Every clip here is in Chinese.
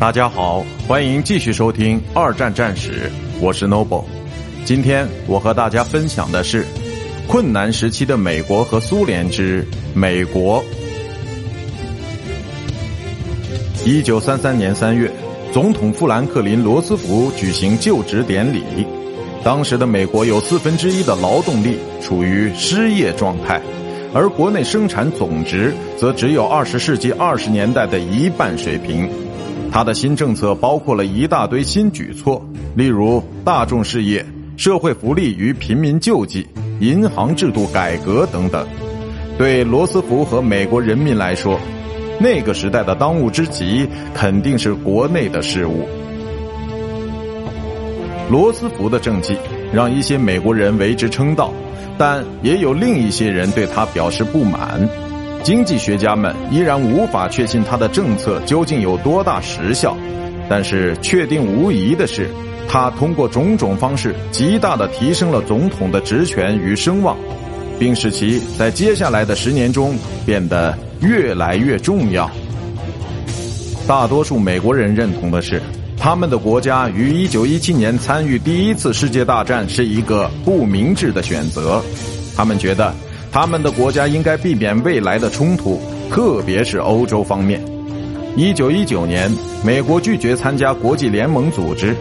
大家好，欢迎继续收听《二战战史》，我是 Noble。今天我和大家分享的是困难时期的美国和苏联之美国。一九三三年三月，总统富兰克林·罗斯福举行就职典礼。当时的美国有四分之一的劳动力处于失业状态，而国内生产总值则只有二十世纪二十年代的一半水平。他的新政策包括了一大堆新举措，例如大众事业、社会福利与贫民救济、银行制度改革等等。对罗斯福和美国人民来说，那个时代的当务之急肯定是国内的事务。罗斯福的政绩让一些美国人为之称道，但也有另一些人对他表示不满。经济学家们依然无法确信他的政策究竟有多大实效，但是确定无疑的是，他通过种种方式极大的提升了总统的职权与声望，并使其在接下来的十年中变得越来越重要。大多数美国人认同的是，他们的国家于1917年参与第一次世界大战是一个不明智的选择，他们觉得。他们的国家应该避免未来的冲突，特别是欧洲方面。一九一九年，美国拒绝参加国际联盟组织；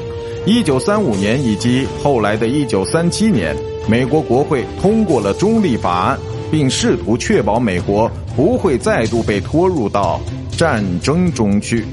一九三五年以及后来的一九三七年，美国国会通过了中立法案，并试图确保美国不会再度被拖入到战争中去。